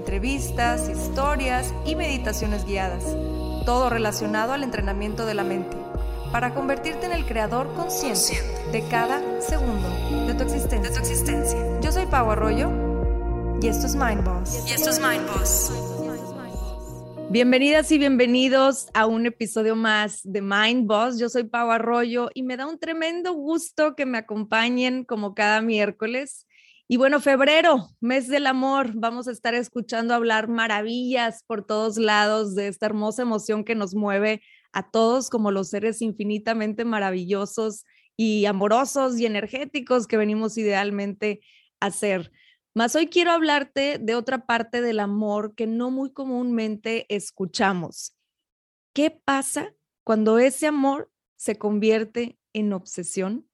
entrevistas, historias y meditaciones guiadas, todo relacionado al entrenamiento de la mente, para convertirte en el creador consciente de cada segundo de tu existencia. Yo soy Pau Arroyo y esto es Mind Boss. Y esto es Mind Boss. Bienvenidas y bienvenidos a un episodio más de Mind Boss. Yo soy Pau Arroyo y me da un tremendo gusto que me acompañen como cada miércoles. Y bueno, febrero, mes del amor, vamos a estar escuchando hablar maravillas por todos lados de esta hermosa emoción que nos mueve a todos como los seres infinitamente maravillosos y amorosos y energéticos que venimos idealmente a ser. Mas hoy quiero hablarte de otra parte del amor que no muy comúnmente escuchamos. ¿Qué pasa cuando ese amor se convierte en obsesión?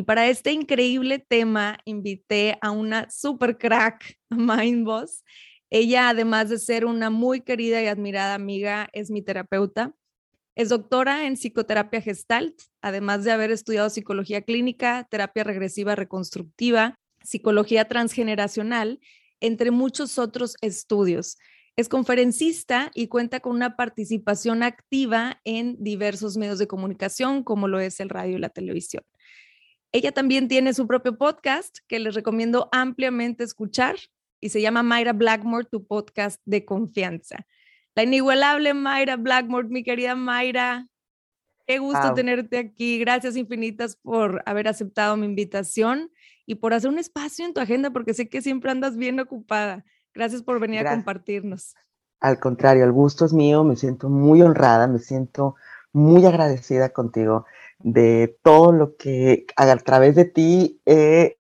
Y para este increíble tema invité a una super crack, Mind Boss. Ella, además de ser una muy querida y admirada amiga, es mi terapeuta. Es doctora en psicoterapia gestalt, además de haber estudiado psicología clínica, terapia regresiva reconstructiva, psicología transgeneracional, entre muchos otros estudios. Es conferencista y cuenta con una participación activa en diversos medios de comunicación, como lo es el radio y la televisión. Ella también tiene su propio podcast que les recomiendo ampliamente escuchar y se llama Mayra Blackmore, tu podcast de confianza. La inigualable Mayra Blackmore, mi querida Mayra, qué gusto tenerte aquí. Gracias infinitas por haber aceptado mi invitación y por hacer un espacio en tu agenda, porque sé que siempre andas bien ocupada. Gracias por venir a compartirnos. Al contrario, el gusto es mío, me siento muy honrada, me siento muy agradecida contigo de todo lo que a través de ti he,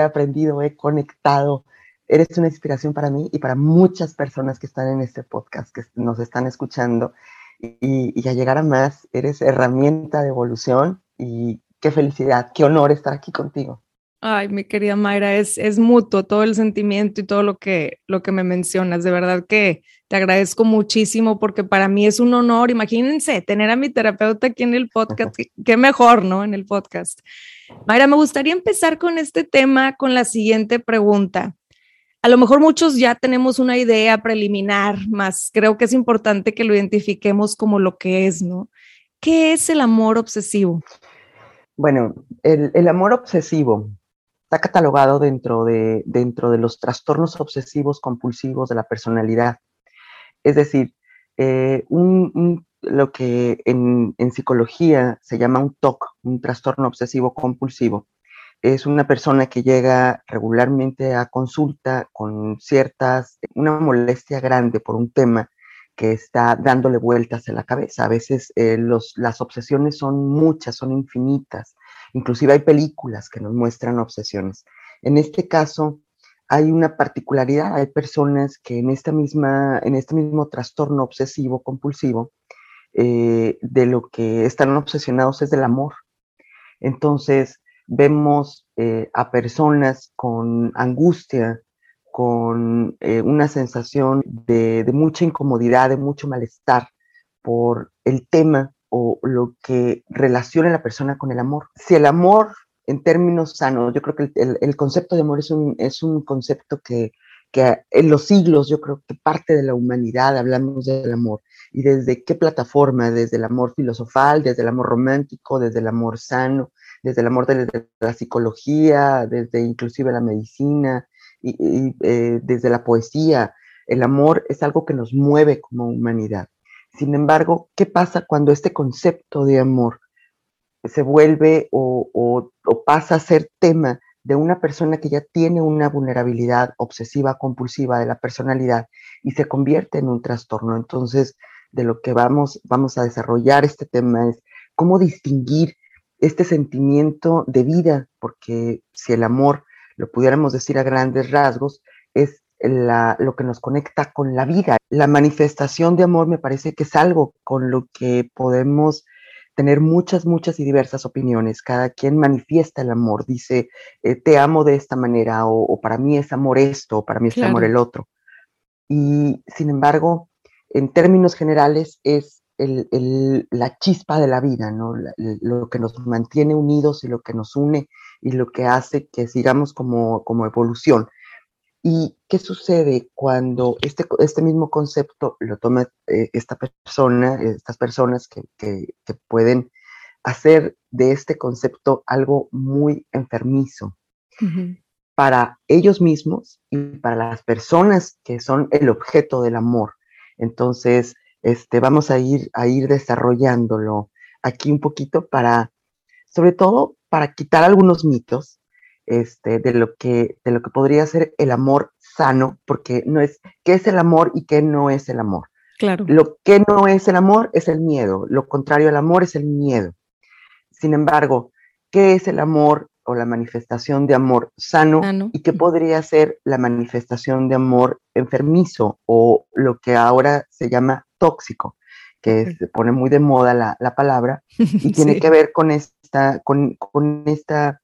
aprendido, he conectado. Eres una inspiración para mí y para muchas personas que están en este podcast, que nos están escuchando. Y, y a llegar a más, eres herramienta de evolución y qué felicidad, qué honor estar aquí contigo. Ay, mi querida Mayra, es, es mutuo todo el sentimiento y todo lo que, lo que me mencionas. De verdad que te agradezco muchísimo porque para mí es un honor. Imagínense tener a mi terapeuta aquí en el podcast. Qué mejor, ¿no? En el podcast. Mayra, me gustaría empezar con este tema con la siguiente pregunta. A lo mejor muchos ya tenemos una idea preliminar, más creo que es importante que lo identifiquemos como lo que es, ¿no? ¿Qué es el amor obsesivo? Bueno, el, el amor obsesivo está catalogado dentro de, dentro de los trastornos obsesivos compulsivos de la personalidad. Es decir, eh, lo que en, psicología se llama un TOC, un trastorno obsesivo compulsivo, es una persona que llega regularmente a consulta con ciertas, una molestia grande por un tema que está dándole vueltas en la cabeza. A veces eh, las obsesiones son muchas, son infinitas. Inclusive hay películas que nos muestran obsesiones. En este caso, hay una particularidad, hay personas que en, esta misma, en este mismo trastorno obsesivo compulsivo, eh, de lo que están obsesionados es del amor. Entonces, vemos eh, a personas con angustia, con eh, una sensación de, de, mucha incomodidad, de mucho malestar por el tema o lo que relaciona a la persona con el amor. Si el amor en términos sanos, yo creo que el, concepto de amor es un, es un concepto que, que, en los siglos, yo creo que parte de la humanidad hablamos del amor. ¿Y desde qué plataforma? Desde el amor filosofal, desde el amor romántico, desde el amor sano, desde el amor de, la psicología, desde inclusive la medicina, y, eh, desde la poesía. El amor es algo que nos mueve como humanidad. Sin embargo, ¿qué pasa cuando este concepto de amor se vuelve o, pasa a ser tema de una persona que ya tiene una vulnerabilidad obsesiva compulsiva de la personalidad y se convierte en un trastorno? Entonces, de lo que vamos, vamos a desarrollar este tema es cómo distinguir este sentimiento de vida, porque si el amor, lo pudiéramos decir a grandes rasgos, es lo que nos conecta con la vida. La manifestación de amor me parece que es algo con lo que podemos tener muchas, muchas y diversas opiniones. Cada quien manifiesta el amor, dice, eh, te amo de esta manera, o, para mí es amor esto, o para mí es amor el otro. Y sin embargo, en términos generales, es la chispa de la vida, ¿no? lo que nos mantiene unidos y lo que nos une y lo que hace que sigamos como, como evolución. ¿Y qué sucede cuando este, este mismo concepto lo toma eh, esta persona, estas personas que, que, pueden hacer de este concepto algo muy enfermizo para ellos mismos y para las personas que son el objeto del amor? Entonces, este, vamos a ir, a ir desarrollándolo aquí un poquito para, sobre todo, para quitar algunos mitos este, de, lo que, de lo que podría ser el amor sano, porque no es qué es el amor y qué no es el amor. Claro. Lo que no es el amor es el miedo, lo contrario al amor es el miedo. Sin embargo, ¿qué es el amor o la manifestación de amor sano, y qué podría ser la manifestación de amor enfermizo o lo que ahora se llama tóxico, que se pone muy de moda la, la palabra y tiene que ver con esta, con, con esta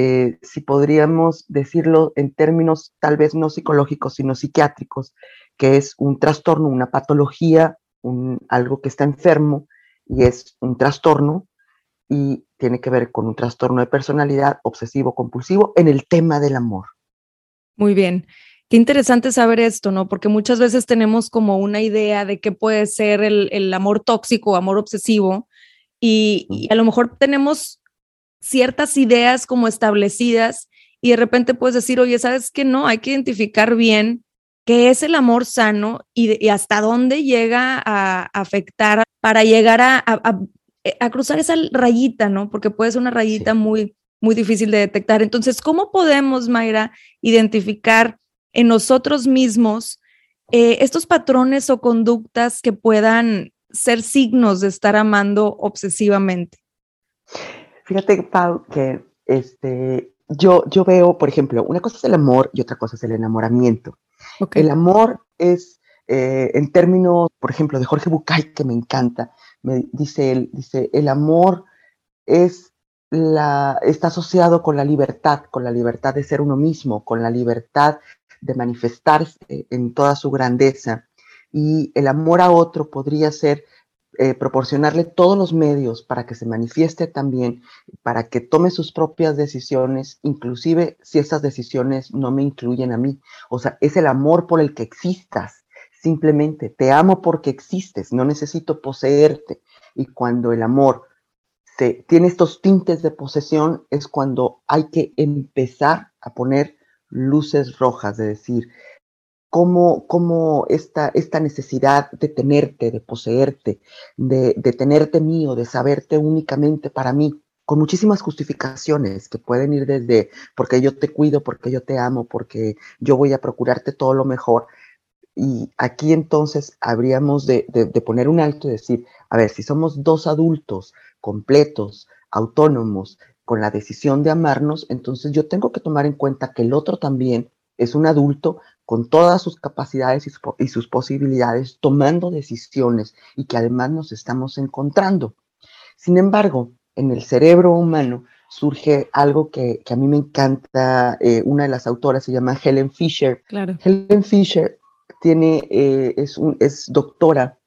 eh, si podríamos decirlo en términos tal vez no psicológicos, sino psiquiátricos, que es un trastorno, una patología, un, algo que está enfermo y es un trastorno y tiene que ver con un trastorno de personalidad obsesivo compulsivo en el tema del amor. Muy bien. Qué interesante saber esto, ¿no? Porque muchas veces tenemos como una idea de qué puede ser el, amor tóxico, amor obsesivo, y, y, a lo mejor tenemos ciertas ideas como establecidas y de repente puedes decir, oye, ¿sabes qué? No, hay que identificar bien qué es el amor sano y, hasta dónde llega a afectar para llegar a, a, cruzar esa rayita, ¿no? Porque puede ser una rayita muy, muy difícil de detectar. Entonces, ¿cómo podemos, Mayra, identificar en nosotros mismos eh, estos patrones o conductas que puedan ser signos de estar amando obsesivamente? Fíjate, Pau, que este, yo, yo veo, por ejemplo, una cosa es el amor y otra cosa es el enamoramiento. El amor es, eh, en términos, por ejemplo, de Jorge Bucay, que me encanta, me dice él, dice, el amor es la, está asociado con la libertad, con la libertad de ser uno mismo, con la libertad de manifestarse en toda su grandeza. Y el amor a otro podría ser eh, proporcionarle todos los medios para que se manifieste también, para que tome sus propias decisiones, inclusive si esas decisiones no me incluyen a mí. O sea, es el amor por el que existas. Simplemente te amo porque existes, no necesito poseerte. Y cuando el amor tiene estos tintes de posesión, es cuando hay que empezar a poner luces rojas, de decir, cómo, cómo esta, esta, necesidad de tenerte, de poseerte, de, de, tenerte mío, de saberte únicamente para mí, con muchísimas justificaciones que pueden ir desde porque yo te cuido, porque yo te amo, porque yo voy a procurarte todo lo mejor. Y aquí entonces habríamos de, de, de poner un alto y decir, a ver, si somos dos adultos completos, autónomos, con la decisión de amarnos, entonces yo tengo que tomar en cuenta que el otro también es un adulto con todas sus capacidades y, sus posibilidades, tomando decisiones y que además nos estamos encontrando. Sin embargo, en el cerebro humano surge algo que, a mí me encanta, eh, una de las autoras se llama Helen Fisher. Claro. Helen Fisher tiene, eh, es, un, es doctora,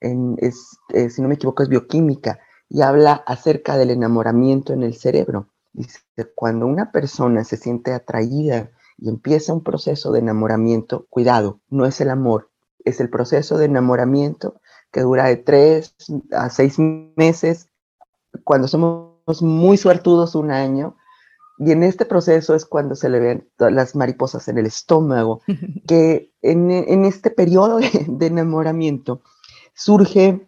en, es, eh, si no me equivoco, es bioquímica y habla acerca del enamoramiento en el cerebro. Dice, cuando una persona se siente atraída y empieza un proceso de enamoramiento, cuidado, no es el amor, es el proceso de enamoramiento que dura de tres a seis meses, cuando somos muy suertudos un año, y en este proceso es cuando se le ven las mariposas en el estómago, que en, este periodo de, enamoramiento surge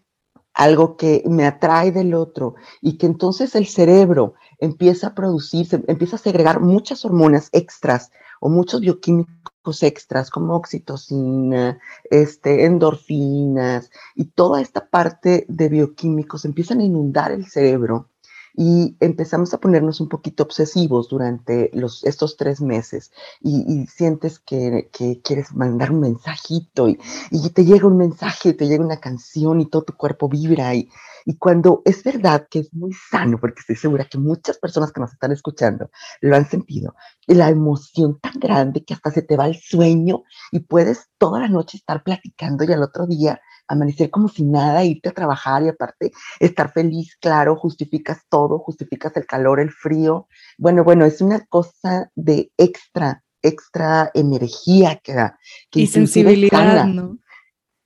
algo que me atrae del otro y que entonces el cerebro empieza a producir, empieza a segregar muchas hormonas extras o muchos bioquímicos extras como oxitocina, este, endorfinas y toda esta parte de bioquímicos empiezan a inundar el cerebro y empezamos a ponernos un poquito obsesivos durante los, estos tres meses y, sientes que, quieres mandar un mensajito y, y, te llega un mensaje, te llega una canción y todo tu cuerpo vibra y, y cuando es verdad que es muy sano, porque estoy segura que muchas personas que nos están escuchando lo han sentido, la emoción tan grande que hasta se te va el sueño y puedes toda la noche estar platicando y al otro día amanecer como si nada, irte a trabajar y aparte estar feliz, claro, justificas todo, justificas el calor, el frío. Bueno, bueno, es una cosa de extra, extra energía que da. y sensibilidad, ¿no?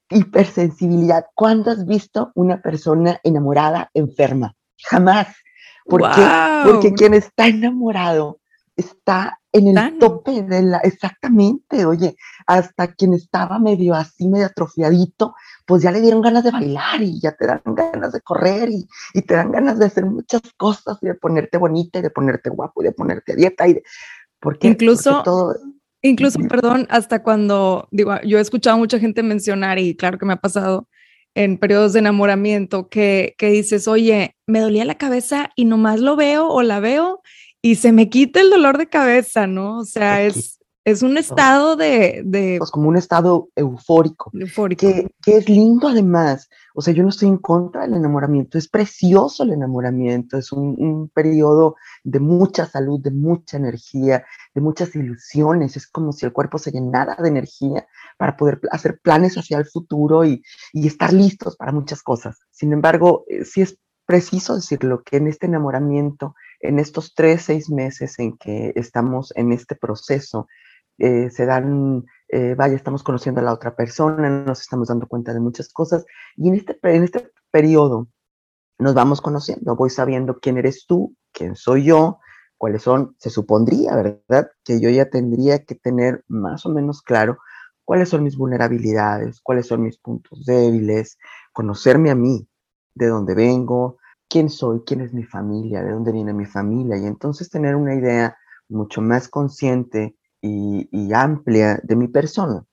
Hipersensibilidad. ¿Cuándo has visto una persona enamorada enferma? Jamás. ¿Por qué? Porque quien está enamorado está en el tope de la, exactamente, oye, hasta quien estaba medio así, medio atrofiadito, pues ya le dieron ganas de bailar y ya te dan ganas de correr y, te dan ganas de hacer muchas cosas y de ponerte bonita y de ponerte guapo y de ponerte a dieta y de, porque incluso todo, incluso perdón hasta cuando digo yo he escuchado a mucha gente mencionar y claro que me ha pasado en periodos de enamoramiento que, que dices oye me dolía la cabeza y nomás lo veo o la veo y se me quita el dolor de cabeza, ¿no? O sea, es, es un estado de, de... Pues como un estado eufórico. Eufórico. Que, que, es lindo además. O sea, yo no estoy en contra del enamoramiento. Es precioso el enamoramiento. Es un, un periodo de mucha salud, de mucha energía, de muchas ilusiones. Es como si el cuerpo se llenara de energía para poder hacer planes hacia el futuro y, y estar listos para muchas cosas. Sin embargo, eh, sí es preciso decirlo, que en este enamoramiento en estos tres, seis meses en que estamos en este proceso, eh, se dan, eh, vaya, estamos conociendo a la otra persona, nos estamos dando cuenta de muchas cosas y en este, en este periodo nos vamos conociendo, voy sabiendo quién eres tú, quién soy yo, cuáles son, se supondría, ¿verdad? Que yo ya tendría que tener más o menos claro cuáles son mis vulnerabilidades, cuáles son mis puntos débiles, conocerme a mí, de dónde vengo, quién soy, quién es mi familia, de dónde viene mi familia, y entonces tener una idea mucho más consciente y, amplia de mi persona.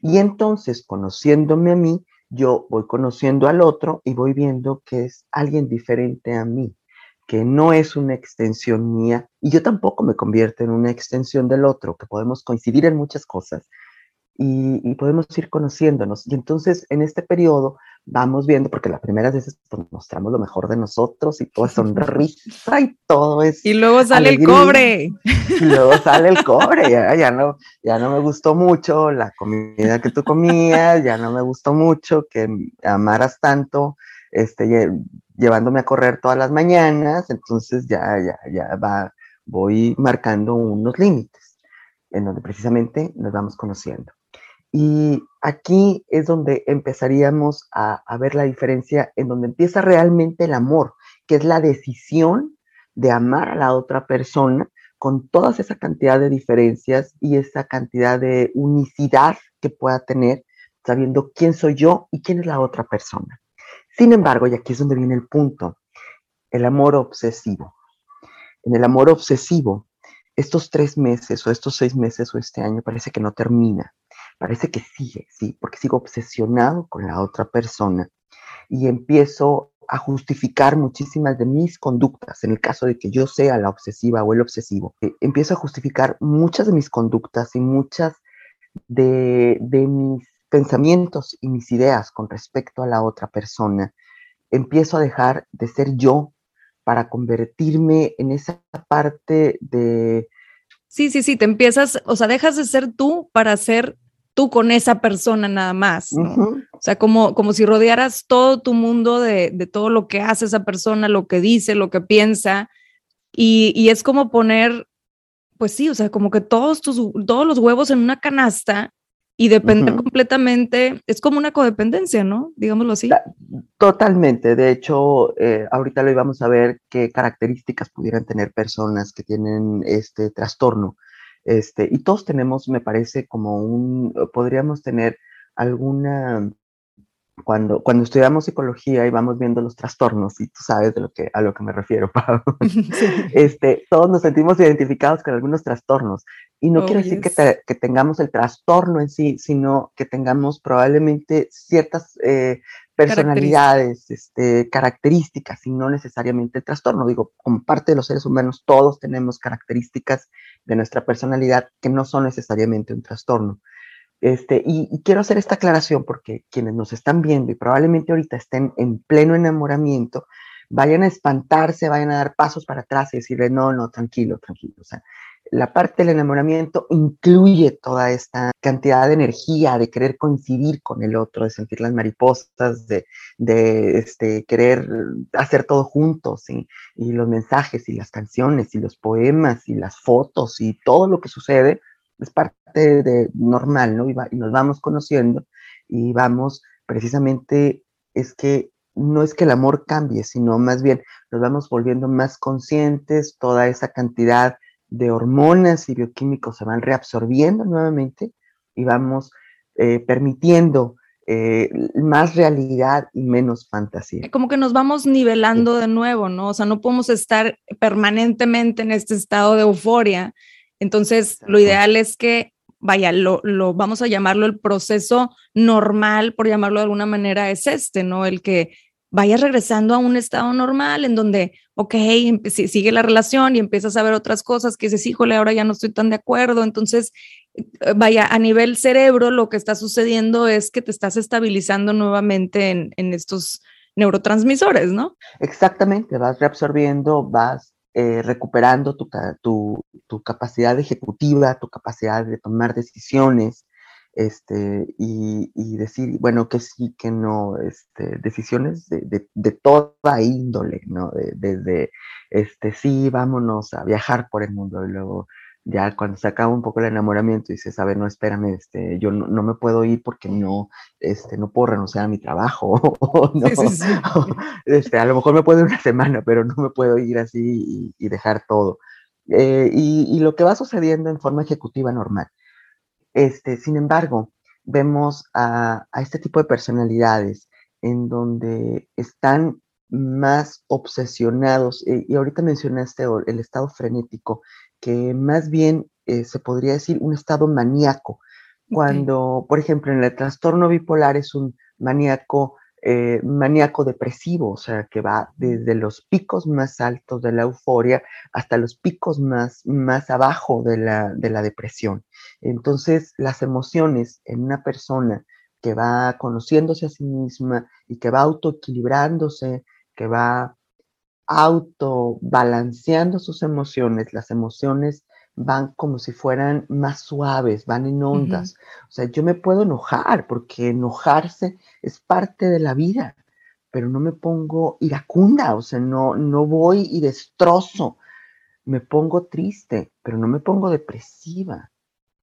Y entonces, conociéndome a mí, yo voy conociendo al otro y voy viendo que es alguien diferente a mí, que no es una extensión mía y yo tampoco me convierto en una extensión del otro, que podemos coincidir en muchas cosas y, podemos ir conociéndonos. Y entonces en este periodo vamos viendo, porque las primeras veces pues, mostramos lo mejor de nosotros y todo es sonrisa y todo es... Y luego sale el cobre. Y luego sale el cobre, ya, ya, no, ya no me gustó mucho la comida que tú comías, ya no me gustó mucho que amaras tanto, este, llevándome a correr todas las mañanas, entonces ya, ya, ya va, voy marcando unos límites en donde precisamente nos vamos conociendo. Y aquí es donde empezaríamos a, ver la diferencia, en donde empieza realmente el amor, que es la decisión de amar a la otra persona con toda esa cantidad de diferencias y esa cantidad de unicidad que pueda tener, sabiendo quién soy yo y quién es la otra persona. Sin embargo, y aquí es donde viene el punto, el amor obsesivo. En el amor obsesivo, estos tres meses o estos seis meses o este año parece que no termina parece que sigue, sí, porque sigo obsesionado con la otra persona y empiezo a justificar muchísimas de mis conductas, en el caso de que yo sea la obsesiva o el obsesivo, eh, empiezo a justificar muchas de mis conductas y muchas de, de mis pensamientos y mis ideas con respecto a la otra persona. Empiezo a dejar de ser yo para convertirme en esa parte de... Sí, sí, sí, te empiezas, o sea, dejas de ser tú para ser tú con esa persona nada más, O sea, como, como si rodearas todo tu mundo de, de, todo lo que hace esa persona, lo que dice, lo que piensa, y, y, es como poner, pues sí, o sea, como que todos, tus, todos los huevos en una canasta y depender completamente, es como una codependencia, ¿no? Digámoslo así. Totalmente, de hecho, eh, ahorita lo íbamos a ver qué características pudieran tener personas que tienen este trastorno este, y todos tenemos, me parece, como un, podríamos tener alguna, cuando, cuando estudiamos psicología y vamos viendo los trastornos, y tú sabes de lo que, a lo que me refiero, Pablo, este, todos nos sentimos identificados con algunos trastornos. Y no quiere decir que, que, tengamos el trastorno en sí, sino que tengamos probablemente ciertas eh, personalidades, este, características y no necesariamente el trastorno. Digo, como parte de los seres humanos, todos tenemos características de nuestra personalidad que no son necesariamente un trastorno. Este, y, quiero hacer esta aclaración porque quienes nos están viendo y probablemente ahorita estén en pleno enamoramiento, vayan a espantarse, vayan a dar pasos para atrás y decirle, no, no, tranquilo, tranquilo. O sea, la parte del enamoramiento incluye toda esta cantidad de energía, de querer coincidir con el otro, de sentir las mariposas, de, este, querer hacer todo juntos, y los mensajes y las canciones y los poemas y las fotos y todo lo que sucede es parte de normal, ¿no? Y, y nos vamos conociendo y vamos precisamente, es que no es que el amor cambie, sino más bien nos vamos volviendo más conscientes, toda esa cantidad de hormonas y bioquímicos se van reabsorbiendo nuevamente y vamos eh, permitiendo eh, más realidad y menos fantasía. Como que nos vamos nivelando de nuevo, ¿no? O sea, no podemos estar permanentemente en este estado de euforia. Entonces, lo ideal es que, vaya, lo, lo vamos a llamarlo el proceso normal, por llamarlo de alguna manera, es este, ¿no? El que vayas regresando a un estado normal en donde, ok, sigue la relación y empiezas a ver otras cosas que dices, híjole, ahora ya no estoy tan de acuerdo. Entonces, eh, vaya, a nivel cerebro, lo que está sucediendo es que te estás estabilizando nuevamente en, en estos neurotransmisores, ¿no? Exactamente, vas reabsorbiendo, vas eh, recuperando tu, tu, tu, capacidad ejecutiva, tu capacidad de tomar decisiones, este, y, decir, bueno, que sí, que no, este, decisiones de, de, toda índole, ¿no? Desde, este, sí, vámonos a viajar por el mundo, y luego ya cuando se acaba un poco el enamoramiento y dices, a ver, no, espérame, este, yo no, me puedo ir porque no, este, no puedo renunciar a mi trabajo, no, este, a lo mejor me puedo ir una semana, pero no me puedo ir así y, dejar todo. Eh, y, y, lo que va sucediendo en forma ejecutiva normal este, sin embargo, vemos a, este tipo de personalidades en donde están más obsesionados, eh, y ahorita mencionaste el estado frenético, que más bien eh, se podría decir un estado maníaco, cuando, por ejemplo, en el trastorno bipolar es un maníaco eh, maníaco depresivo, o sea, que va desde los picos más altos de la euforia hasta los picos más, más abajo de la, de la depresión. Entonces, las emociones en una persona que va conociéndose a sí misma y que va autoequilibrándose, que va autobalanceando sus emociones, las emociones van como si fueran más suaves, van en ondas. O sea, yo me puedo enojar porque enojarse es parte de la vida, pero no me pongo iracunda, o sea, no, no voy y destrozo. Me pongo triste, pero no me pongo depresiva.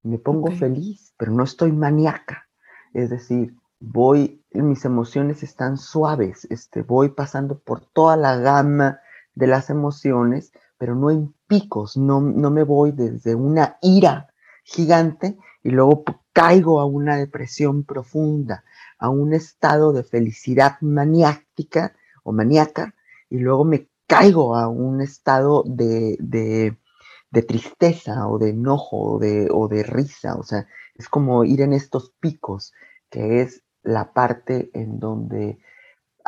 Me pongo feliz, pero no estoy maníaca. Es decir, voy, mis emociones están suaves, este, voy pasando por toda la gama de las emociones, pero no en picos, no, no me voy desde una ira gigante y luego caigo a una depresión profunda, a un estado de felicidad maniática o maníaca y luego me caigo a un estado de, de, tristeza o de enojo o de, o de risa. O sea, es como ir en estos picos, que es la parte en donde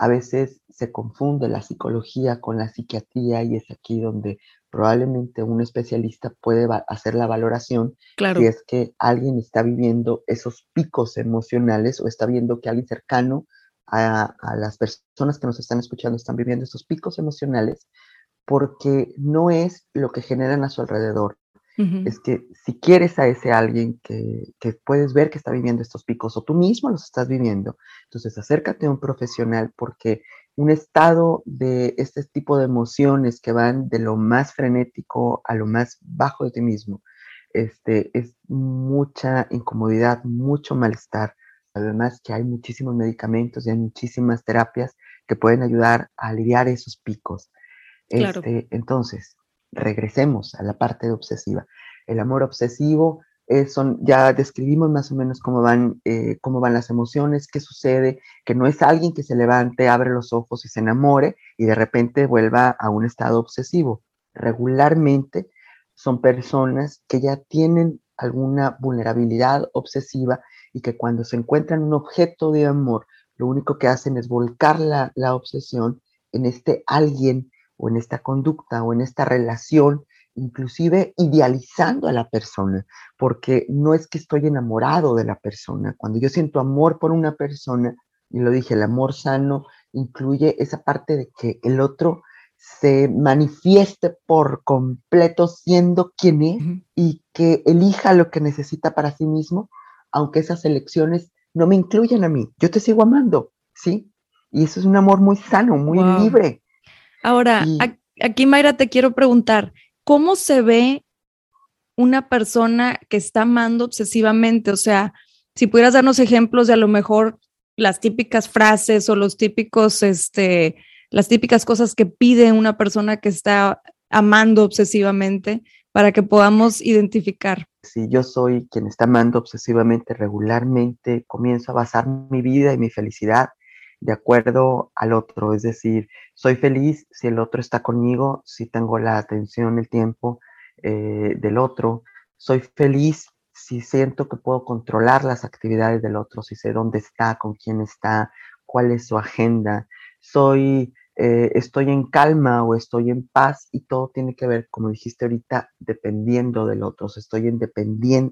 a veces se confunde la psicología con la psiquiatría y es aquí donde probablemente un especialista puede hacer la valoración claro. si es que alguien está viviendo esos picos emocionales o está viendo que alguien cercano a, las personas que nos están escuchando están viviendo esos picos emocionales porque no es lo que generan a su alrededor, es que si quieres a ese alguien que, que, puedes ver que está viviendo estos picos o tú mismo los estás viviendo, entonces acércate a un profesional porque un estado de este tipo de emociones que van de lo más frenético a lo más bajo de ti mismo, este, es mucha incomodidad, mucho malestar. Además que hay muchísimos medicamentos y hay muchísimas terapias que pueden ayudar a aliviar esos picos. Este, entonces, regresemos a la parte obsesiva. El amor obsesivo eh, son, ya describimos más o menos cómo van, eh, cómo van las emociones, qué sucede, que no es alguien que se levante, abre los ojos y se enamore y de repente vuelva a un estado obsesivo. Regularmente son personas que ya tienen alguna vulnerabilidad obsesiva y que cuando se encuentran un objeto de amor lo único que hacen es volcar la, la obsesión en este alguien o en esta conducta o en esta relación, inclusive idealizando a la persona, porque no es que estoy enamorado de la persona. Cuando yo siento amor por una persona, y lo dije, el amor sano incluye esa parte de que el otro se manifieste por completo siendo quien es y que elija lo que necesita para sí mismo, aunque esas elecciones no me incluyan a mí. Yo te sigo amando, ¿sí? Y eso es un amor muy sano, muy libre. Ahora, aquí Mayra te quiero preguntar, ¿cómo se ve una persona que está amando obsesivamente? O sea, si pudieras darnos ejemplos de a lo mejor las típicas frases o los típicos, este, las típicas cosas que pide una persona que está amando obsesivamente para que podamos identificar. Si yo soy quien está amando obsesivamente regularmente, comienzo a basar mi vida y mi felicidad de acuerdo al otro, es decir, soy feliz si el otro está conmigo, si tengo la atención, el tiempo eh, del otro, soy feliz si siento que puedo controlar las actividades del otro, si sé dónde está, con quién está, cuál es su agenda, soy, eh, estoy en calma o estoy en paz y todo tiene que ver, como dijiste ahorita, dependiendo del otro, estoy en,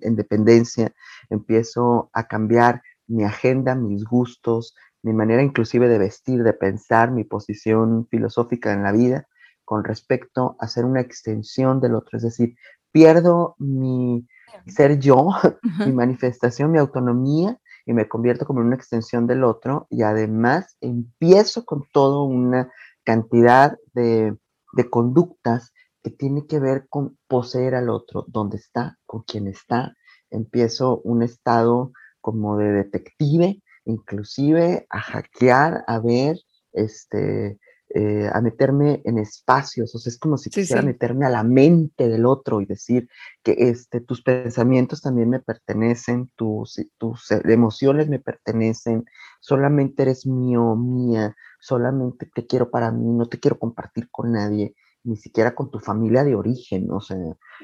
en dependencia, empiezo a cambiar mi agenda, mis gustos, mi manera inclusive de vestir, de pensar, mi posición filosófica en la vida con respecto a ser una extensión del otro. Es decir, pierdo mi ser yo, mi manifestación, mi autonomía y me convierto como en una extensión del otro y además empiezo con toda una cantidad de, de conductas que tiene que ver con poseer al otro, dónde está, con quién está. Empiezo un estado como de detective inclusive a hackear, a ver, este, eh, a meterme en espacios, o sea, es como si quisiera meterme a la mente del otro y decir que este, tus pensamientos también me pertenecen, tus, tus emociones me pertenecen, solamente eres mío, mía, solamente te quiero para mí, no te quiero compartir con nadie, ni siquiera con tu familia de origen, o sea,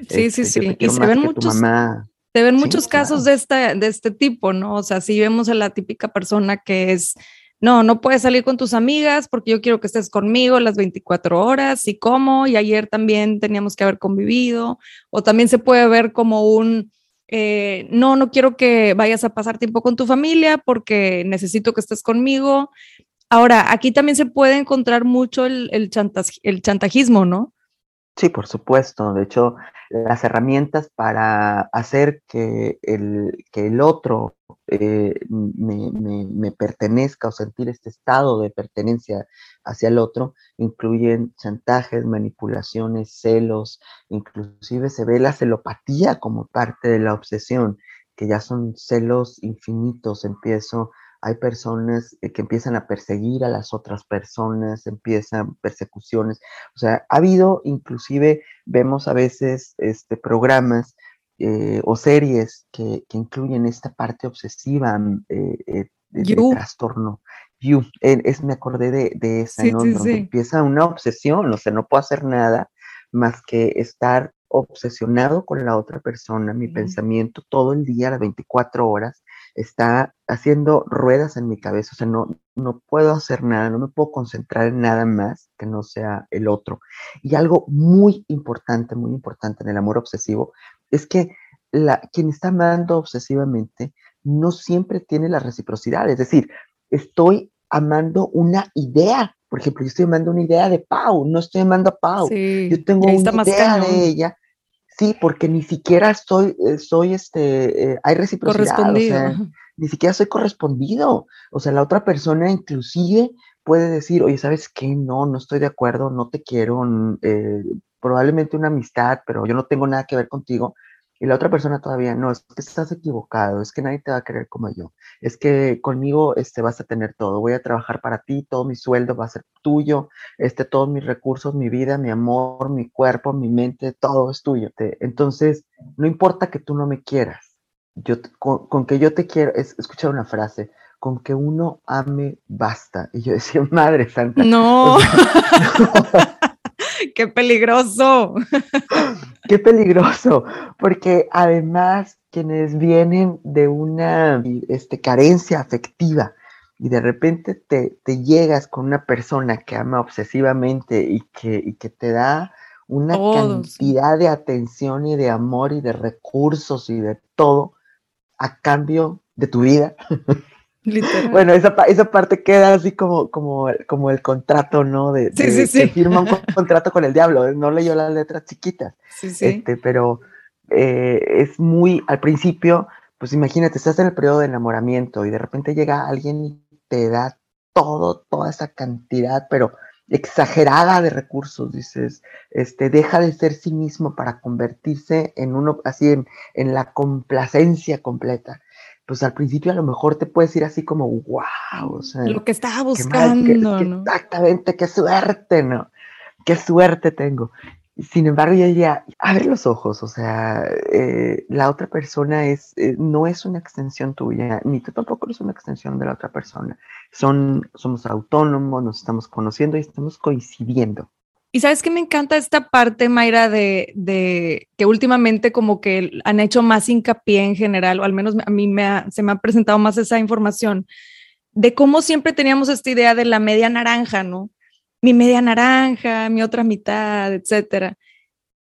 sí, sí, este, sí, y se ven muchos, mamá. Se ven muchos casos de, este, de este tipo, ¿no? O sea, si vemos a la típica persona que es, no, no puedes salir con tus amigas porque yo quiero que estés conmigo las 24 horas y cómo, y ayer también teníamos que haber convivido, o también se puede ver como un, eh, no, no quiero que vayas a pasar tiempo con tu familia porque necesito que estés conmigo. Ahora, aquí también se puede encontrar mucho el, el, el chantajismo, ¿no? Sí, por supuesto. De hecho, las herramientas para hacer que el, que el otro eh, me, pertenezca o sentir este estado de pertenencia hacia el otro incluyen chantajes, manipulaciones, celos, inclusive se ve la celopatía como parte de la obsesión, que ya son celos infinitos. Empiezo hay personas eh, que empiezan a perseguir a las otras personas, empiezan persecuciones. O sea, ha habido, inclusive vemos a veces este, programas eh, o series que, incluyen esta parte obsesiva mm, eh, de, trastorno. You, es, me acordé de, esa, ¿no? Donde empieza una obsesión, o sea, no puedo hacer nada más que estar obsesionado con la otra persona, mi pensamiento todo el día, las 24 horas, está haciendo ruedas en mi cabeza, o sea, no, no puedo hacer nada, no me puedo concentrar en nada más que no sea el otro. Y algo muy importante, muy importante en el amor obsesivo, es que la, quien está amando obsesivamente no siempre tiene la reciprocidad, es decir, estoy amando una idea, por ejemplo, yo estoy amando una idea de Pau, no estoy amando a Pau, yo tengo una idea de ella, Sí, porque ni siquiera estoy, eh, soy este, eh, hay reciprocidad, o sea, ni siquiera soy correspondido. O sea, la otra persona inclusive puede decir, oye, ¿sabes qué? No, no estoy de acuerdo, no te quiero, eh, probablemente una amistad, pero yo no tengo nada que ver contigo. Y la otra persona todavía, no, es que estás equivocado, es que nadie te va a querer como yo, es que conmigo este, vas a tener todo, voy a trabajar para ti, todo mi sueldo va a ser tuyo, este, todos mis recursos, mi vida, mi amor, mi cuerpo, mi mente, todo es tuyo. Entonces, no importa que tú no me quieras, yo, con, que yo te quiero, es, escuchar una frase, con que uno ame basta. Y yo decía, Madre Santa. no. qué peligroso. qué peligroso, porque además quienes vienen de una este, carencia afectiva, y de repente te, llegas con una persona que ama obsesivamente y que, que te da una cantidad de atención y de amor y de recursos y de todo a cambio de tu vida. Bueno, esa, esa, parte queda así como, como, como el contrato, ¿no? De, sí, sí, firma un contrato con el diablo, no leyó las letras chiquitas. Sí, sí. Este, pero eh, es muy, al principio, pues imagínate, estás en el periodo de enamoramiento y de repente llega alguien y te da todo, toda esa cantidad, pero exagerada de recursos, dices, este, deja de ser sí mismo para convertirse en uno, así en, en la complacencia completa. Pues al principio a lo mejor te puedes ir así como, wow, o sea. Lo que estaba buscando, ¿no? Exactamente, qué suerte, ¿no? Qué suerte tengo. Sin embargo, yo diría, abre los ojos, o sea, eh, la otra persona es, eh, no es una extensión tuya, ni tú tampoco eres una extensión de la otra persona. Son, somos autónomos, nos estamos conociendo y estamos coincidiendo. Y sabes que me encanta esta parte, Mayra, de, de, que últimamente como que han hecho más hincapié en general, o al menos a mí me se me ha presentado más esa información, de cómo siempre teníamos esta idea de la media naranja, ¿no? mi media naranja, mi otra mitad, etcétera.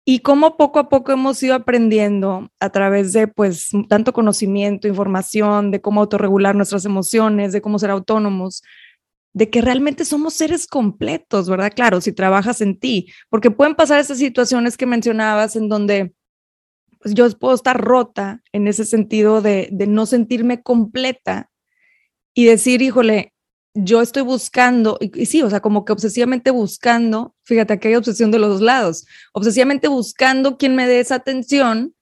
Y cómo poco a poco hemos ido aprendiendo a través de pues tanto conocimiento, información, de cómo autorregular nuestras emociones, de cómo ser autónomos, de que realmente somos seres completos, ¿verdad? Claro, si trabajas en ti, porque pueden pasar esas situaciones que mencionabas en donde pues, yo puedo estar rota en ese sentido de, de no sentirme completa y decir, híjole, yo estoy buscando, y, sí, o sea, como que obsesivamente buscando, fíjate que hay obsesión de los dos lados, obsesivamente buscando quien me dé esa atención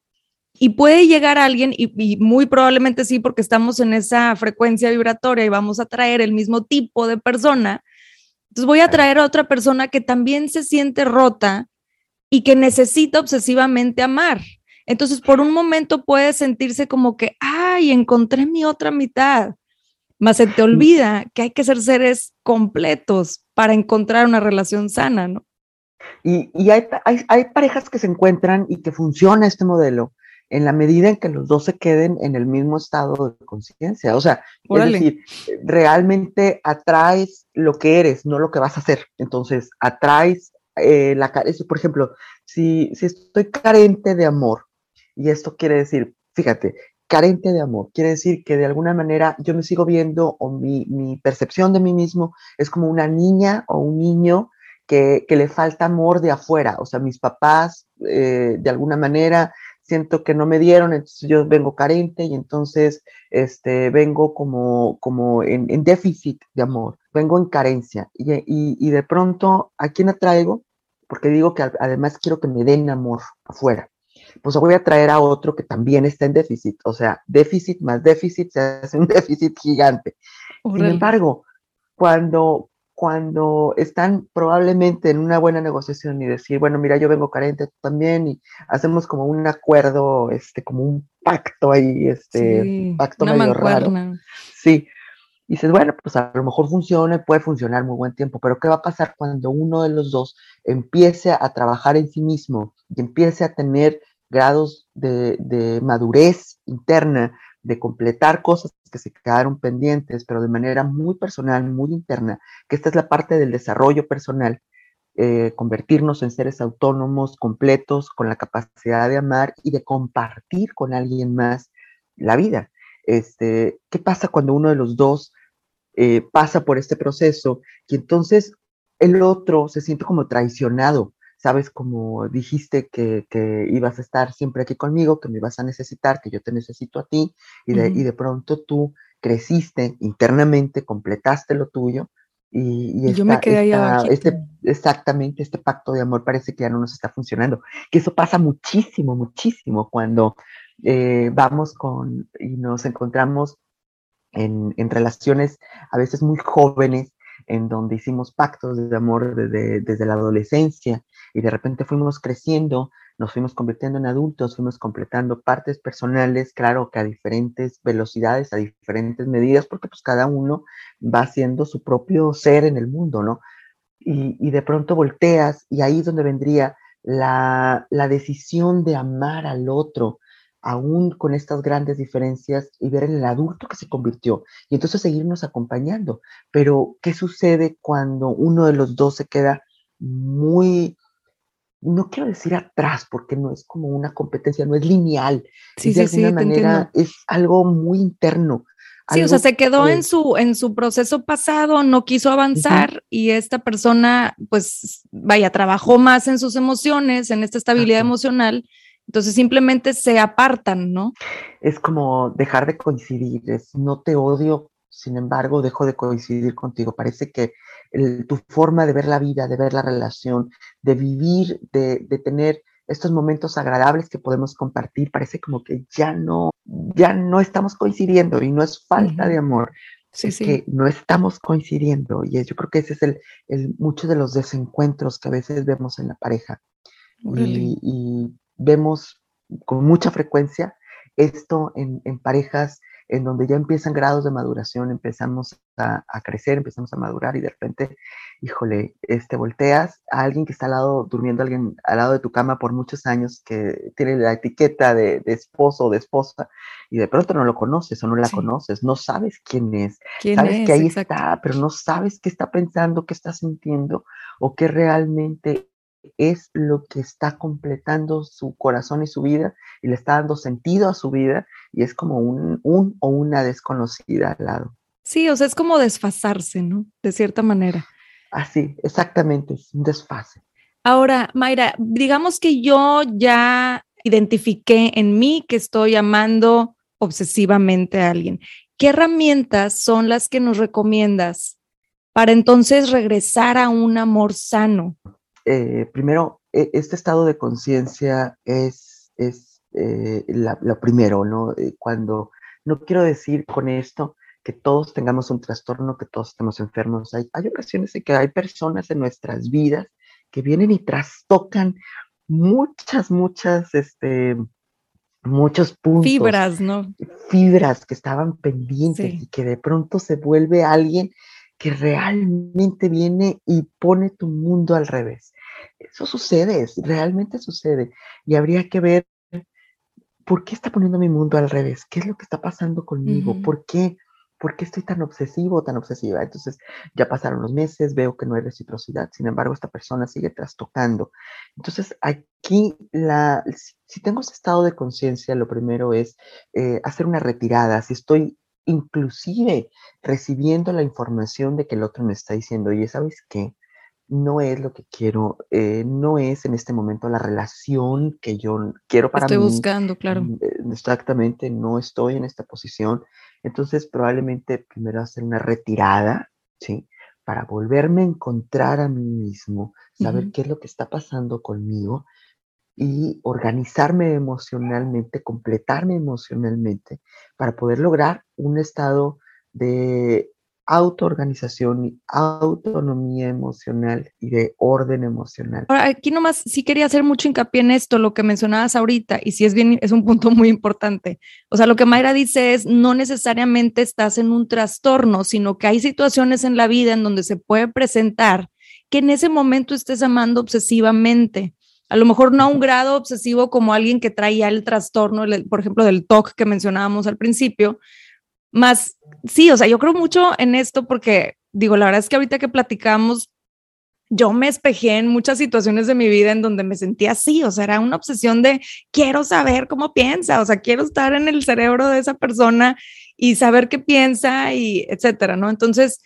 y puede llegar alguien, y, muy probablemente sí, porque estamos en esa frecuencia vibratoria y vamos a traer el mismo tipo de persona. Entonces voy a traer a otra persona que también se siente rota y que necesita obsesivamente amar. Entonces, por un momento puede sentirse como que, ay, encontré mi otra mitad más se te olvida que hay que ser seres completos para encontrar una relación sana, ¿no? Y, hay, hay, parejas que se encuentran y que funciona este modelo en la medida en que los dos se queden en el mismo estado de conciencia. O sea, es decir, realmente atraes lo que eres, no lo que vas a hacer. Entonces, atraes eh, la careza. Por ejemplo, si, si estoy carente de amor, y esto quiere decir, fíjate, carente de amor. Quiere decir que de alguna manera yo me sigo viendo o mi, percepción de mí mismo es como una niña o un niño que, le falta amor de afuera. O sea, mis papás eh, de alguna manera siento que no me dieron, entonces yo vengo carente y entonces este, vengo como, como en, déficit de amor, vengo en carencia. Y, y, de pronto, ¿a quién atraigo? Porque digo que además quiero que me den amor afuera pues voy a traer a otro que también está en déficit. O sea, déficit más déficit se hace un déficit gigante. Sin embargo, cuando, cuando están probablemente en una buena negociación y decir, bueno, mira, yo vengo carente tú también y hacemos como un acuerdo, este, como un pacto ahí, este, pacto medio raro. Sí. Y dices, bueno, pues a lo mejor funciona y puede funcionar muy buen tiempo, pero ¿qué va a pasar cuando uno de los dos empiece a trabajar en sí mismo y empiece a tener grados de, madurez interna, de completar cosas que se quedaron pendientes, pero de manera muy personal, muy interna, que esta es la parte del desarrollo personal, eh, convertirnos en seres autónomos, completos, con la capacidad de amar y de compartir con alguien más la vida. Este, ¿Qué pasa cuando uno de los dos eh, pasa por este proceso y entonces el otro se siente como traicionado? Sabes, como dijiste que, ibas a estar siempre aquí conmigo, que me ibas a necesitar, que yo te necesito a ti, y de, y de pronto tú creciste internamente, completaste lo tuyo, y, yo me quedé ahí este, Exactamente, este pacto de amor parece que ya no nos está funcionando. Que eso pasa muchísimo, muchísimo cuando eh, vamos con y nos encontramos en, en, relaciones a veces muy jóvenes en donde hicimos pactos de amor desde, desde la adolescencia y de repente fuimos creciendo, nos fuimos convirtiendo en adultos, fuimos completando partes personales, claro que a diferentes velocidades, a diferentes medidas, porque pues cada uno va siendo su propio ser en el mundo, ¿no? Y, y de pronto volteas y ahí es donde vendría la, la decisión de amar al otro, aún con estas grandes diferencias y ver en el adulto que se convirtió y entonces seguirnos acompañando. Pero, ¿qué sucede cuando uno de los dos se queda muy, no quiero decir atrás, porque no es como una competencia, no es lineal, sí, de alguna manera es algo muy interno. Sí, o sea, se quedó en su, en su proceso pasado, no quiso avanzar y esta persona, pues, vaya, trabajó más en sus emociones, en esta estabilidad emocional entonces simplemente se apartan, ¿no? Es como dejar de coincidir, es no te odio, sin embargo, dejo de coincidir contigo. Parece que tu forma de ver la vida, de ver la relación, de vivir, de, tener estos momentos agradables que podemos compartir, parece como que ya no, ya no estamos coincidiendo y no es falta de amor, sí, es que no estamos coincidiendo y yo creo que ese es el, el muchos de los desencuentros que a veces vemos en la pareja. y, vemos con mucha frecuencia esto en, parejas en donde ya empiezan grados de maduración, empezamos a, crecer, empezamos a madurar y de repente, híjole, este, volteas a alguien que está al lado, durmiendo alguien al lado de tu cama por muchos años, que tiene la etiqueta de, esposo o de esposa, y de pronto no lo conoces o no la conoces, no sabes quién es, sabes que ahí está, pero no sabes qué está pensando, qué está sintiendo o qué realmente es lo que está completando su corazón y su vida y le está dando sentido a su vida y es como un, un o una desconocida al lado. Sí, o sea, es como desfasarse, ¿no? De cierta manera. Así, exactamente, es un desfase. Ahora, Mayra, digamos que yo ya identifiqué en mí que estoy amando obsesivamente a alguien. ¿Qué herramientas son las que nos recomiendas para entonces regresar a un amor sano? Eh, primero, e, este estado de conciencia es, es eh, lo primero, ¿no? Eh, cuando, no quiero decir con esto que todos tengamos un trastorno, que todos estemos enfermos. Hay, hay ocasiones en que hay personas en nuestras vidas que vienen y trastocan muchas, muchas, este, muchos puntos. Fibras, ¿no? Fibras que estaban pendientes y que de pronto se vuelve alguien que realmente viene y pone tu mundo al revés. Eso sucede, realmente sucede. Y habría que ver por qué está poniendo mi mundo al revés, qué es lo que está pasando conmigo, por qué. ¿Por qué estoy tan obsesivo, tan obsesiva? Entonces, ya pasaron los meses, veo que no hay reciprocidad, sin embargo, esta persona sigue trastocando. Entonces, aquí, la, si tengo ese estado de conciencia, lo primero es eh, hacer una retirada. Si estoy inclusive recibiendo la información de que el otro me está diciendo, oye, ¿sabes qué? No es lo que quiero, eh, no es en este momento la relación que yo quiero para estoy mí. Estoy buscando, claro. Mm, eh, exactamente, no estoy en esta posición. Entonces, probablemente primero hacer una retirada, ¿sí? Para volverme a encontrar a mí mismo, saber qué es lo que está pasando conmigo y organizarme emocionalmente, completarme emocionalmente para poder lograr un estado de autoorganización y autonomía emocional y de orden emocional. Ahora, aquí nomás sí quería hacer mucho hincapié en esto, lo que mencionabas ahorita, y sí es bien, es un punto muy importante. O sea, lo que Mayra dice es, no necesariamente estás en un trastorno, sino que hay situaciones en la vida en donde se puede presentar que en ese momento estés amando obsesivamente a lo mejor no a un grado obsesivo como alguien que traía el trastorno, por ejemplo, del TOC que mencionábamos al principio, más, sí, o sea, yo creo mucho en esto porque, digo, la verdad es que ahorita que platicamos, yo me espejé en muchas situaciones de mi vida en donde me sentía así, o sea, era una obsesión de quiero saber cómo piensa, o sea, quiero estar en el cerebro de esa persona y saber qué piensa y etcétera, ¿no? Entonces,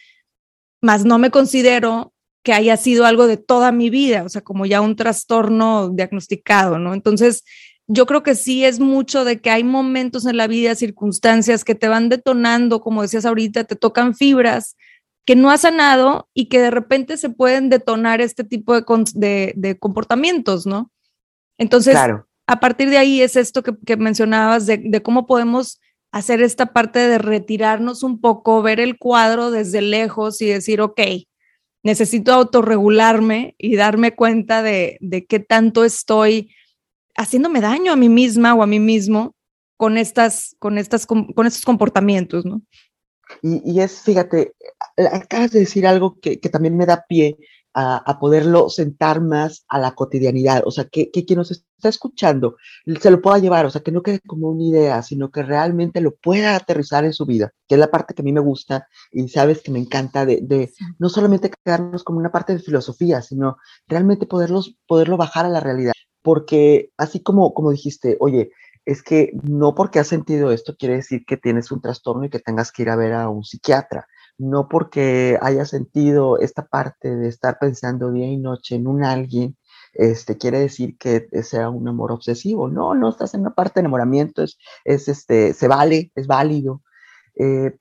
más no me considero que haya sido algo de toda mi vida, o sea, como ya un trastorno diagnosticado, ¿no? Entonces, yo creo que sí es mucho de que hay momentos en la vida, circunstancias que te van detonando, como decías ahorita, te tocan fibras que no has sanado y que de repente se pueden detonar este tipo de, comportamientos, ¿no? Entonces, a partir de ahí es esto que, mencionabas de, de, cómo podemos hacer esta parte de retirarnos un poco, ver el cuadro desde lejos y decir, ok, necesito autorregularme y darme cuenta de, qué tanto estoy haciéndome daño a mí misma o a mí mismo con, estas, con, estas, con, estos comportamientos, ¿no? Y, es, fíjate, acabas de decir algo que, también me da pie a, poderlo sentar más a la cotidianidad, o sea, que, que, quien nos está escuchando se lo pueda llevar, o sea, que no quede como una idea, sino que realmente lo pueda aterrizar en su vida, que es la parte que a mí me gusta y sabes que me encanta de, de no solamente quedarnos como una parte de filosofía, sino realmente poderlos, poderlo bajar a la realidad, porque así como, como dijiste, oye, es que no porque has sentido esto quiere decir que tienes un trastorno y que tengas que ir a ver a un psiquiatra no porque haya sentido esta parte de estar pensando día y noche en un alguien, este, quiere decir que sea un amor obsesivo. No, no estás en una parte de enamoramiento, es, es este, se vale, es válido. Eh,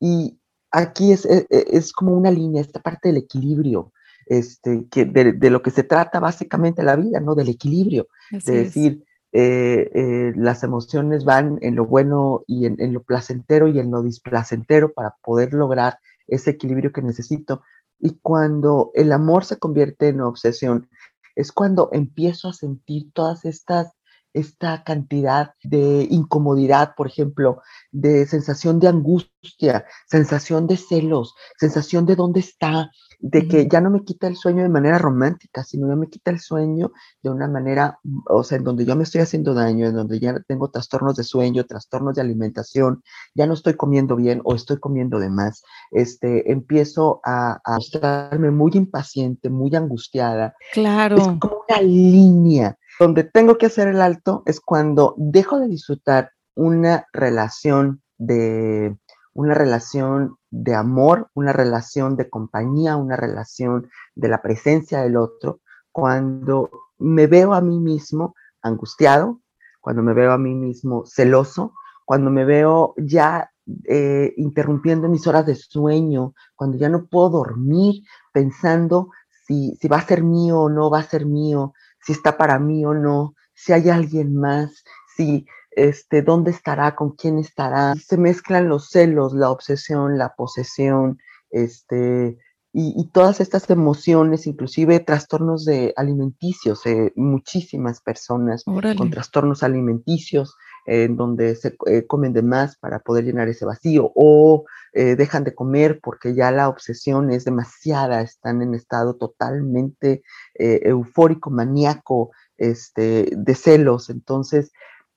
y aquí es, es, e, es, como una línea, esta parte del equilibrio, este, que de, de, lo que se trata básicamente la vida, ¿no? Del equilibrio, de decir, eh, eh, las emociones van en lo bueno y en, lo placentero y en lo displacentero para poder lograr ese equilibrio que necesito. Y cuando el amor se convierte en obsesión, es cuando empiezo a sentir todas estas esta cantidad de incomodidad, por ejemplo, de sensación de angustia, sensación de celos, sensación de dónde está, de que ya no me quita el sueño de manera romántica, sino ya me quita el sueño de una manera, o sea, en donde yo me estoy haciendo daño, en donde ya tengo trastornos de sueño, trastornos de alimentación, ya no estoy comiendo bien o estoy comiendo de más, este, empiezo a, a mostrarme muy impaciente, muy angustiada. Claro. Es como una línea. Donde tengo que hacer el alto es cuando dejo de disfrutar una relación de una relación de amor, una relación de compañía, una relación de la presencia del otro, cuando me veo a mí mismo angustiado, cuando me veo a mí mismo celoso, cuando me veo ya eh, interrumpiendo mis horas de sueño, cuando ya no puedo dormir pensando si, si va a ser mío o no va a ser mío, si está para mí o no, si hay alguien más, si este, dónde estará, con quién estará. Se mezclan los celos, la obsesión, la posesión, este, y, todas estas emociones, inclusive trastornos de alimenticios, eh, muchísimas personas con trastornos alimenticios, en donde se eh, comen de más para poder llenar ese vacío o eh, dejan de comer porque ya la obsesión es demasiada, están en estado totalmente eufórico, maníaco, este, de celos. Entonces,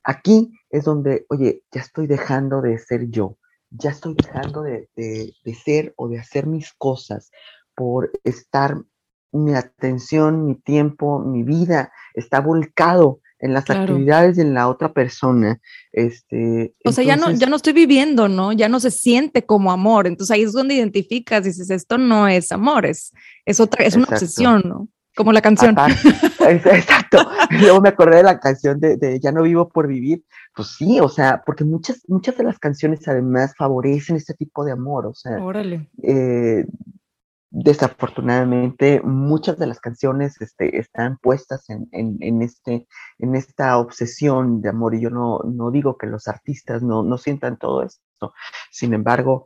Aquí es donde, oye, ya estoy dejando de ser yo, ya estoy dejando de, ser o de hacer mis cosas por estar, mi atención, mi tiempo, mi vida está volcado en las actividades y en la otra persona. Este, o sea, ya no, ya no estoy viviendo, ¿no? Ya no se siente como amor. Entonces ahí es donde identificas, dices, esto no es amor, es, es otra, es una obsesión, ¿no? Como la canción. exacto. Luego me acordé de la canción de, Ya no vivo por vivir. Pues sí, o sea, porque muchas, muchas de las canciones además favorecen este tipo de amor. O sea, Órale. Eh, desafortunadamente muchas de las canciones este, están puestas en, en, este, en esta obsesión de amor y yo no, no digo que los artistas no, no sientan todo esto. Sin embargo,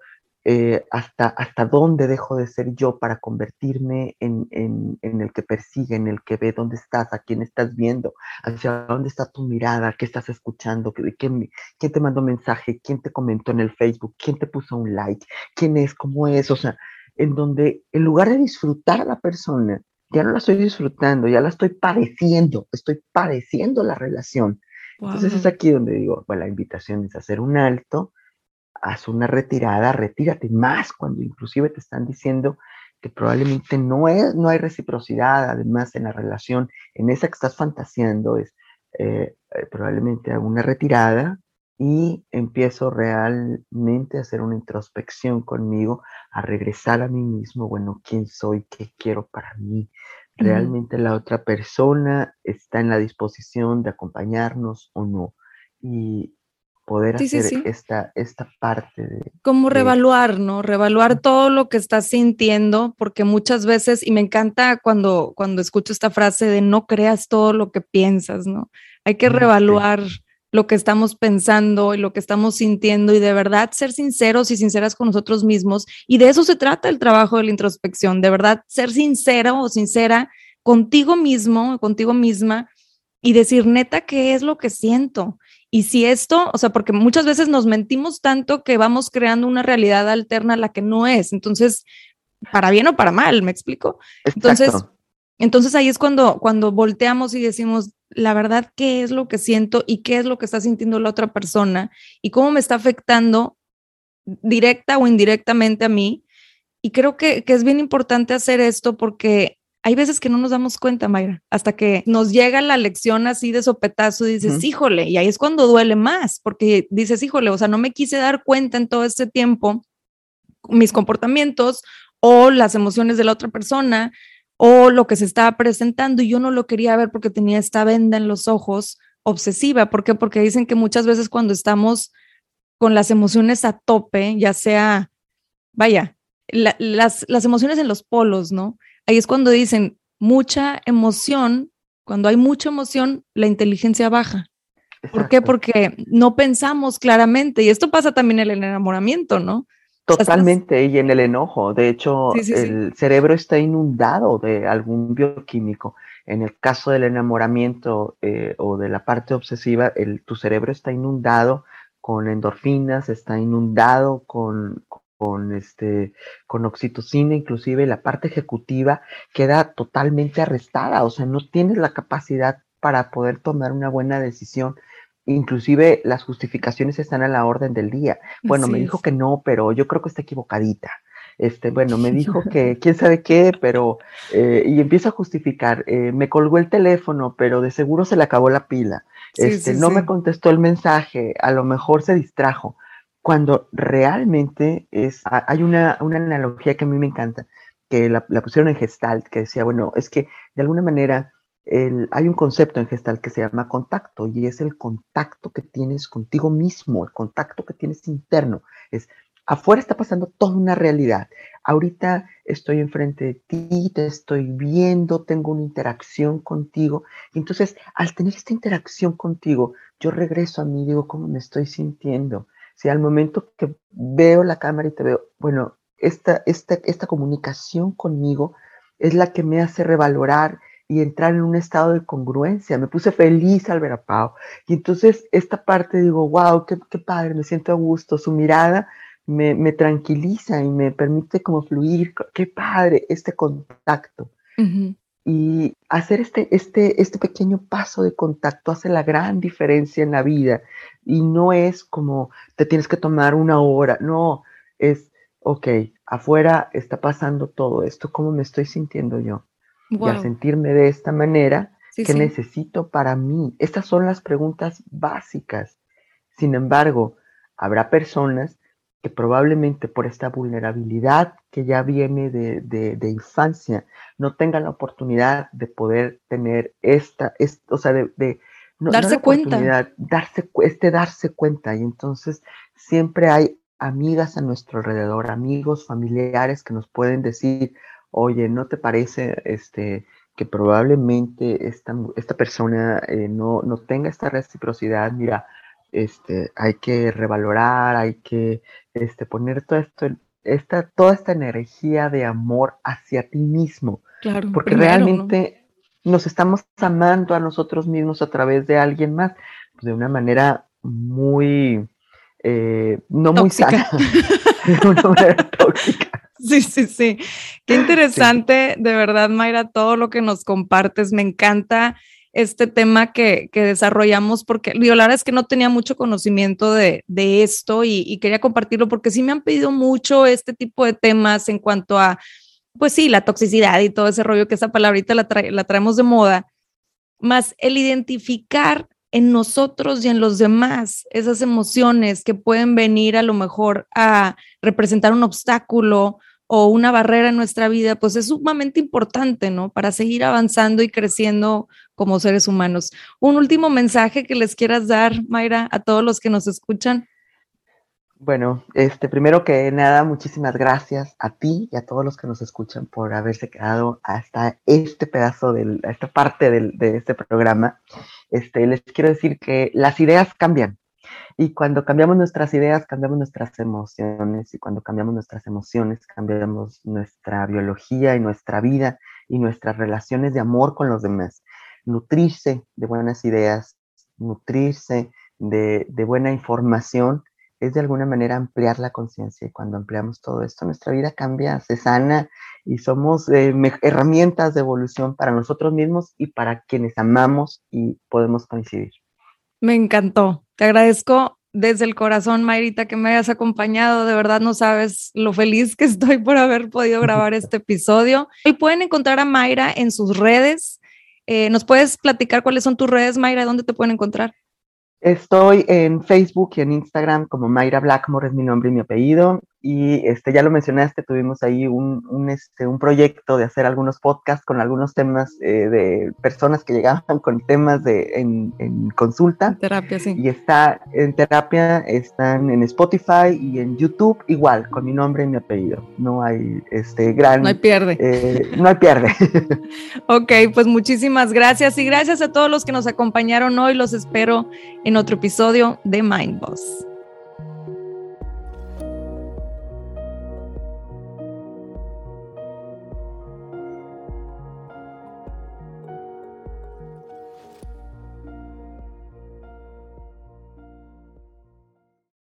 eh, hasta, hasta dónde dejo de ser yo para convertirme en, en, en, el que persigue, en el que ve dónde estás, a quién estás viendo, hacia dónde está tu mirada, qué estás escuchando, quién, quién te mandó mensaje, quién te comentó en el Facebook, quién te puso un like, quién es, cómo es, o sea, en donde en lugar de disfrutar a la persona, ya no la estoy disfrutando, ya la estoy padeciendo, estoy padeciendo la relación. Entonces es aquí donde digo, bueno, la invitación es hacer un alto, haz una retirada, retírate más cuando inclusive te están diciendo que probablemente no, es, no hay reciprocidad, además en la relación, en esa que estás fantaseando, es eh, eh, probablemente una retirada y empiezo realmente a hacer una introspección conmigo, a regresar a mí mismo, bueno, quién soy, qué quiero para mí. Realmente la otra persona está en la disposición de acompañarnos o no. Y, poder hacer Esta, esta parte de... Como revaluar, ¿no? Revaluar todo lo que estás sintiendo, porque muchas veces, y me encanta cuando, cuando escucho esta frase de no creas todo lo que piensas, ¿no? Hay que revaluar lo que estamos pensando y lo que estamos sintiendo y de verdad ser sinceros y sinceras con nosotros mismos. Y de eso se trata el trabajo de la introspección, de verdad ser sincero o sincera contigo mismo, contigo misma y decir neta qué es lo que siento y si esto, o sea, porque muchas veces nos mentimos tanto que vamos creando una realidad alterna a la que no es. Entonces, para bien o para mal, ¿me explico? Entonces, entonces ahí es cuando, cuando volteamos y decimos, la verdad, ¿qué es lo que siento y qué es lo que está sintiendo la otra persona y cómo me está afectando directa o indirectamente a mí? Y creo que, que es bien importante hacer esto porque hay veces que no nos damos cuenta, Mayra, hasta que nos llega la lección así de sopetazo y dices, híjole, y ahí es cuando duele más, porque dices, híjole, o sea, no me quise dar cuenta en todo este tiempo mis comportamientos o las emociones de la otra persona o lo que se estaba presentando y yo no lo quería ver porque tenía esta venda en los ojos obsesiva. ¿Por qué? Porque dicen que muchas veces cuando estamos con las emociones a tope, ya sea, vaya, las, las emociones en los polos, ¿no? Ahí es cuando dicen mucha emoción, cuando hay mucha emoción, la inteligencia baja. ¿Por qué? Porque no pensamos claramente y esto pasa también en el enamoramiento, ¿no? Totalmente, y en el enojo. De hecho, el cerebro está inundado de algún bioquímico. En el caso del enamoramiento eh, o de la parte obsesiva, el, tu cerebro está inundado con endorfinas, está inundado con, con, este, con oxitocina, inclusive la parte ejecutiva queda totalmente arrestada, o sea, no tienes la capacidad para poder tomar una buena decisión. Inclusive las justificaciones están a la orden del día. Bueno, me dijo que no, pero yo creo que está equivocadita. Este, bueno, me dijo que quién sabe qué, pero, eh, y empieza a justificar, eh, me colgó el teléfono, pero de seguro se le acabó la pila, este, no me contestó el mensaje, a lo mejor se distrajo cuando realmente es, hay una, analogía que a mí me encanta, que la, pusieron en Gestalt, que decía, bueno, es que de alguna manera hay un concepto en Gestalt que se llama contacto y es el contacto que tienes contigo mismo, el contacto que tienes interno. Es afuera está pasando toda una realidad. Ahorita estoy enfrente de ti, te estoy viendo, tengo una interacción contigo. Entonces, al tener esta interacción contigo, yo regreso a mí digo, ¿cómo me estoy sintiendo? Si al momento que veo la cámara y te veo, bueno, esta, esta, esta comunicación conmigo es la que me hace revalorar y entrar en un estado de congruencia. Me puse feliz al ver a Pau. Y entonces esta parte digo, wow, qué, padre, me siento a gusto. Su mirada me, me, tranquiliza y me permite como fluir. Qué padre este contacto. Y hacer este, este, este pequeño paso de contacto hace la gran diferencia en la vida. Y no es como te tienes que tomar una hora, no, es, ok, afuera está pasando todo esto, ¿cómo me estoy sintiendo yo? Y al sentirme de esta manera, ¿qué necesito para mí? Estas son las preguntas básicas. Sin embargo, habrá personas que probablemente por esta vulnerabilidad que ya viene de, infancia, no tengan la oportunidad de poder tener esta, o sea, de, darse cuenta. Darse, este darse cuenta. Y entonces siempre hay amigas a nuestro alrededor, amigos, familiares que nos pueden decir, oye, ¿no te parece este, que probablemente esta, esta persona eh, no, no tenga esta reciprocidad? Mira, este, hay que revalorar, hay que este, poner todo esto, esta, toda esta energía de amor hacia ti mismo. Claro, porque realmente nos estamos amando a nosotros mismos a través de alguien más, pues, de una manera muy, eh, no muy sana, de una manera tóxica. Sí, sí, sí. Qué interesante, de verdad, Mayra, todo lo que nos compartes. Me encanta este tema que, desarrollamos, porque yo la verdad es que no tenía mucho conocimiento de, esto y, quería compartirlo porque sí me han pedido mucho este tipo de temas en cuanto a, pues sí, la toxicidad y todo ese rollo que esa palabrita la, la traemos de moda, más el identificar en nosotros y en los demás esas emociones que pueden venir a lo mejor a representar un obstáculo o una barrera en nuestra vida, pues es sumamente importante, ¿no? Para seguir avanzando y creciendo como seres humanos. Un último mensaje que les quieras dar, Mayra, a todos los que nos escuchan. Bueno, este, primero que nada, muchísimas gracias a ti y a todos los que nos escuchan por haberse quedado hasta este pedazo, de esta parte de este programa. Este, les quiero decir que las ideas cambian, y cuando cambiamos nuestras ideas, cambiamos nuestras emociones. Y cuando cambiamos nuestras emociones, cambiamos nuestra biología y nuestra vida y nuestras relaciones de amor con los demás. Nutrirse de buenas ideas, nutrirse de, buena información es de alguna manera ampliar la conciencia y cuando ampliamos todo esto, nuestra vida cambia, se sana y somos eh, herramientas de evolución para nosotros mismos y para quienes amamos y podemos coincidir. Me encantó. Te agradezco desde el corazón, Mayrita, que me hayas acompañado. De verdad no sabes lo feliz que estoy por haber podido grabar este episodio. Y pueden encontrar a Mayra en sus redes. Eh, ¿Nos puedes platicar cuáles son tus redes, Mayra? ¿Dónde te pueden encontrar? Estoy en Facebook y en Instagram como Mayra Blackmore es mi nombre y mi apellido. Y este, ya lo mencionaste, tuvimos ahí un, un, este, un proyecto de hacer algunos podcasts con algunos temas eh, de personas que llegaban con temas de, en, en consulta. Terapia, sí. Y está en terapia, están en Spotify y en YouTube igual, con mi nombre y mi apellido. No hay este gran... No hay pierde. Eh, no hay pierde. ok, pues muchísimas gracias y gracias a todos los que nos acompañaron hoy. Los espero en otro episodio de Mind Boss.